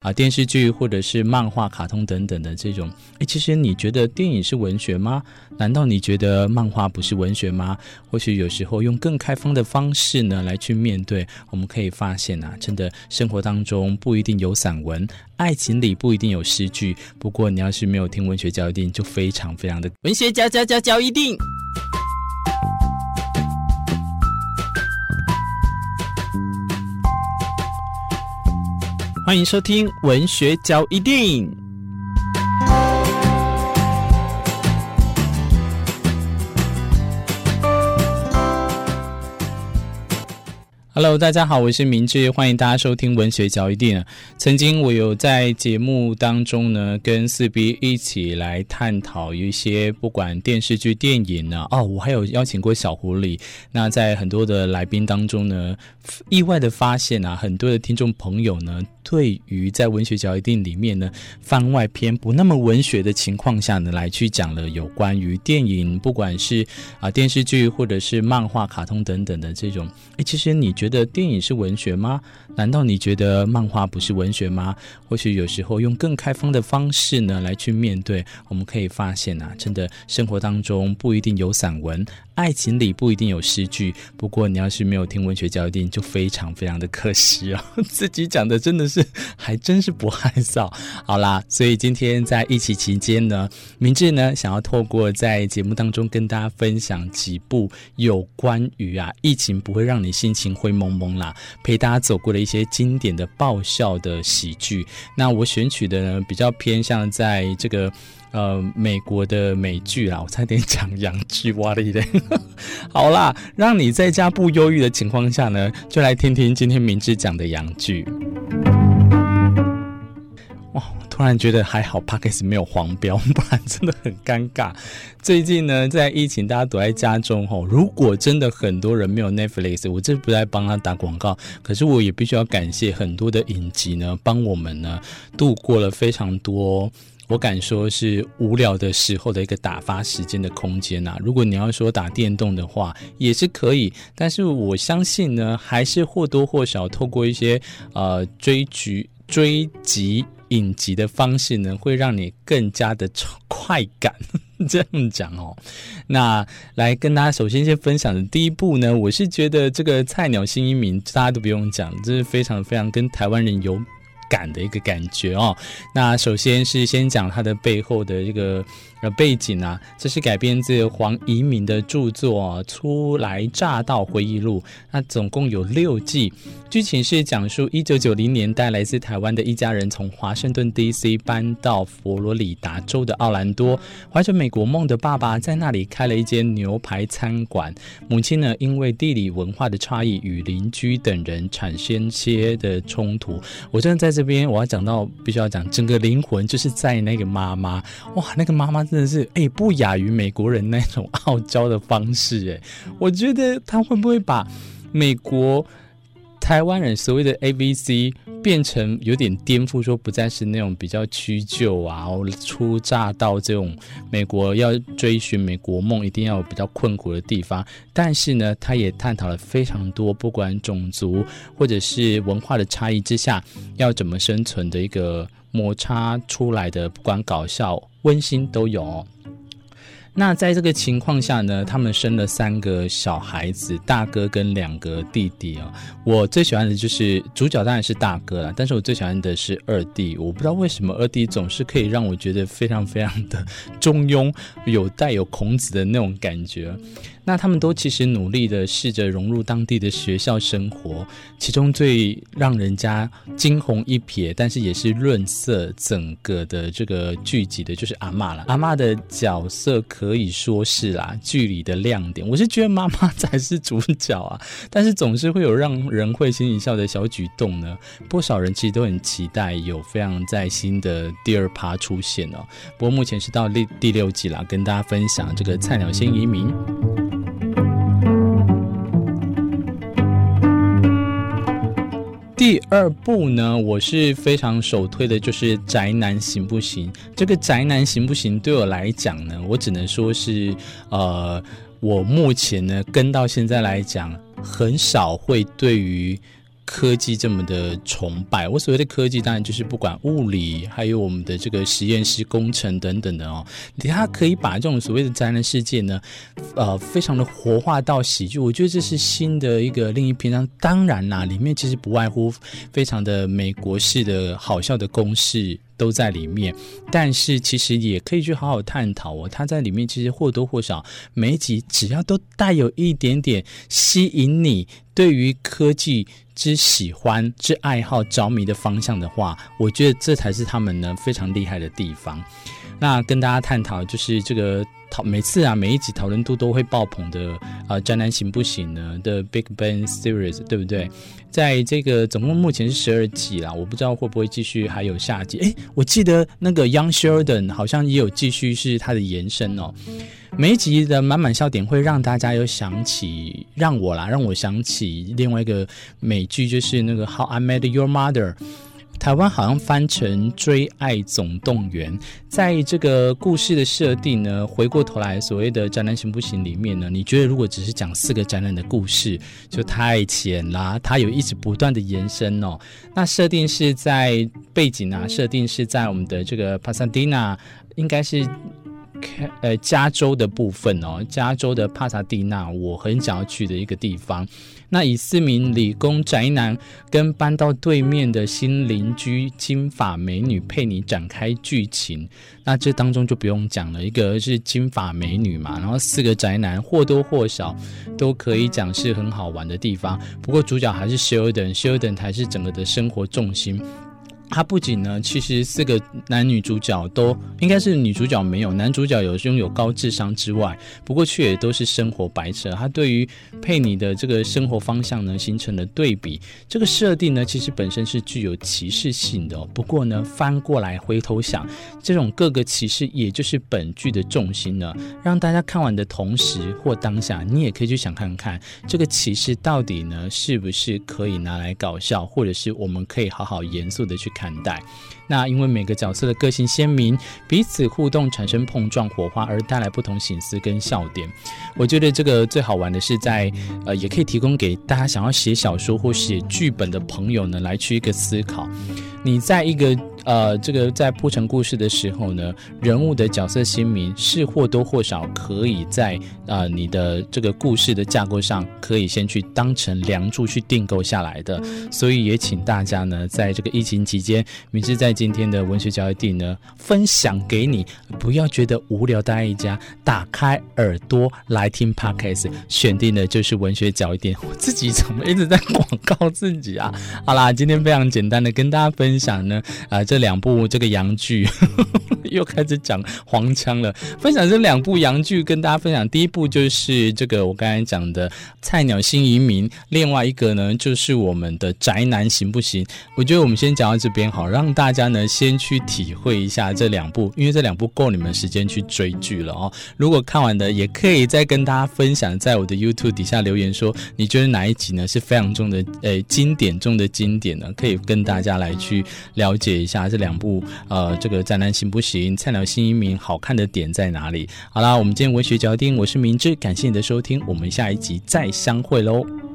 啊，电视剧或者是漫画、卡通等等的这种，诶，其实你觉得电影是文学吗？难道你觉得漫画不是文学吗？或许有时候用更开放的方式呢来去面对，我们可以发现啊，真的生活当中不一定有散文，爱情里不一定有诗句。不过你要是没有听文学教一定，就非常非常的文学教教教教一定。欢迎收听文学交易电影。Hello，大家好，我是明志，欢迎大家收听文学交易电影。曾经我有在节目当中呢，跟四 B 一起来探讨一些不管电视剧、电影呢，哦，我还有邀请过小狐狸。那在很多的来宾当中呢，意外的发现啊，很多的听众朋友呢。对于在文学交易电影里面呢，番外篇不那么文学的情况下呢，来去讲了有关于电影，不管是啊电视剧或者是漫画、卡通等等的这种，诶，其实你觉得电影是文学吗？难道你觉得漫画不是文学吗？或许有时候用更开放的方式呢来去面对，我们可以发现啊，真的生活当中不一定有散文。爱情里不一定有诗句，不过你要是没有听文学交易电影，就非常非常的可惜哦。自己讲的真的是还真是不害臊。好啦，所以今天在疫情期间呢，明志呢想要透过在节目当中跟大家分享几部有关于啊疫情不会让你心情灰蒙蒙啦，陪大家走过的一些经典的爆笑的喜剧。那我选取的呢比较偏向在这个。呃，美国的美剧啦，我差点讲洋剧，哇了一点。好啦，让你在家不忧郁的情况下呢，就来听听今天明智讲的洋剧。哇，突然觉得还好，Podcast 没有黄标，不然真的很尴尬。最近呢，在疫情，大家躲在家中吼，如果真的很多人没有 Netflix，我这不在帮他打广告，可是我也必须要感谢很多的影集呢，帮我们呢度过了非常多。我敢说是无聊的时候的一个打发时间的空间呐。如果你要说打电动的话，也是可以。但是我相信呢，还是或多或少透过一些呃追剧、追集影集的方式呢，会让你更加的快感。这样讲哦，那来跟大家首先先分享的第一部呢，我是觉得这个菜鸟新移民大家都不用讲，这是非常非常跟台湾人有。感的一个感觉哦，那首先是先讲它的背后的这个。呃，背景啊，这是改编自黄怡明的著作《初来乍到回忆录》，那总共有六季。剧情是讲述一九九零年代来自台湾的一家人从华盛顿 D.C. 搬到佛罗里达州的奥兰多，怀着美国梦的爸爸在那里开了一间牛排餐馆。母亲呢，因为地理文化的差异与邻居等人产生些的冲突。我正在这边我要讲到，必须要讲整个灵魂就是在那个妈妈，哇，那个妈妈。真的是哎，不亚于美国人那种傲娇的方式哎，我觉得他会不会把美国台湾人所谓的 ABC 变成有点颠覆，说不再是那种比较屈就啊，初乍到这种美国要追寻美国梦，一定要有比较困苦的地方。但是呢，他也探讨了非常多，不管种族或者是文化的差异之下，要怎么生存的一个摩擦出来的，不管搞笑。温馨都有。那在这个情况下呢，他们生了三个小孩子，大哥跟两个弟弟哦。我最喜欢的就是主角当然是大哥了，但是我最喜欢的是二弟。我不知道为什么二弟总是可以让我觉得非常非常的中庸，有带有孔子的那种感觉。那他们都其实努力的试着融入当地的学校生活，其中最让人家惊鸿一瞥，但是也是润色整个的这个剧集的，就是阿嬷了。阿嬷的角色可以说是啦，剧里的亮点。我是觉得妈妈才是主角啊，但是总是会有让人会心一笑的小举动呢。不少人其实都很期待有非常在新的第二趴出现哦。不过目前是到第第六集啦，跟大家分享这个菜鸟先移民。第二部呢，我是非常首推的，就是《宅男行不行》。这个《宅男行不行》对我来讲呢，我只能说是，呃，我目前呢跟到现在来讲，很少会对于。科技这么的崇拜。我所谓的科技，当然就是不管物理，还有我们的这个实验室工程等等的哦。他可以把这种所谓的灾难世界呢，呃，非常的活化到喜剧。我觉得这是新的一个另一篇章。当然啦，里面其实不外乎非常的美国式的好笑的公式。都在里面，但是其实也可以去好好探讨哦。他在里面其实或多或少每一集只要都带有一点点吸引你对于科技之喜欢、之爱好、着迷的方向的话，我觉得这才是他们呢非常厉害的地方。那跟大家探讨就是这个。讨每次啊，每一集讨论度都会爆棚的啊，宅男行不行呢？的 Big Bang Series 对不对？在这个总共目前是十二集啦，我不知道会不会继续还有下集。诶，我记得那个 Young Sheldon 好像也有继续是它的延伸哦。每一集的满满笑点会让大家有想起，让我啦，让我想起另外一个美剧，就是那个 How I Met Your Mother。台湾好像翻成《追爱总动员》，在这个故事的设定呢，回过头来所谓的宅男行不行里面呢？你觉得如果只是讲四个宅男的故事，就太浅啦。它有一直不断的延伸哦。那设定是在背景啊，设定是在我们的这个帕萨蒂娜，应该是。呃，加州的部分哦，加州的帕萨蒂纳，我很想要去的一个地方。那以四名理工宅男跟搬到对面的新邻居金发美女佩妮展开剧情，那这当中就不用讲了，一个是金发美女嘛，然后四个宅男或多或少都可以讲是很好玩的地方。不过主角还是休顿，休顿才是整个的生活重心。他不仅呢，其实四个男女主角都应该是女主角没有，男主角有拥有高智商之外，不过却也都是生活白痴。他对于佩妮的这个生活方向呢，形成了对比。这个设定呢，其实本身是具有歧视性的。不过呢，翻过来回头想，这种各个歧视，也就是本剧的重心呢，让大家看完的同时或当下，你也可以去想看看，这个歧视到底呢，是不是可以拿来搞笑，或者是我们可以好好严肃的去。看待，那因为每个角色的个性鲜明，彼此互动产生碰撞火花，而带来不同形思跟笑点。我觉得这个最好玩的是在呃，也可以提供给大家想要写小说或写剧本的朋友呢，来去一个思考。你在一个。呃，这个在铺陈故事的时候呢，人物的角色鲜明是或多或少可以在呃你的这个故事的架构上，可以先去当成梁柱去订购下来的。所以也请大家呢，在这个疫情期间，明志在今天的文学交易地呢，分享给你，不要觉得无聊待在一家，打开耳朵来听 Podcast，选定的就是文学交易店。我自己怎么一直在广告自己啊？好啦，今天非常简单的跟大家分享呢，啊、这两部这个洋剧 又开始讲黄腔了。分享这两部洋剧跟大家分享，第一部就是这个我刚才讲的《菜鸟新移民》，另外一个呢就是我们的《宅男行不行》。我觉得我们先讲到这边好，让大家呢先去体会一下这两部，因为这两部够你们时间去追剧了哦。如果看完的，也可以再跟大家分享，在我的 YouTube 底下留言说，你觉得哪一集呢是非常重的，诶，经典中的经典呢？可以跟大家来去了解一下。这两部，呃，这个宅男行不行？菜鸟新移民好看的点在哪里？好啦，我们今天文学角丁，我是明志，感谢你的收听，我们下一集再相会喽。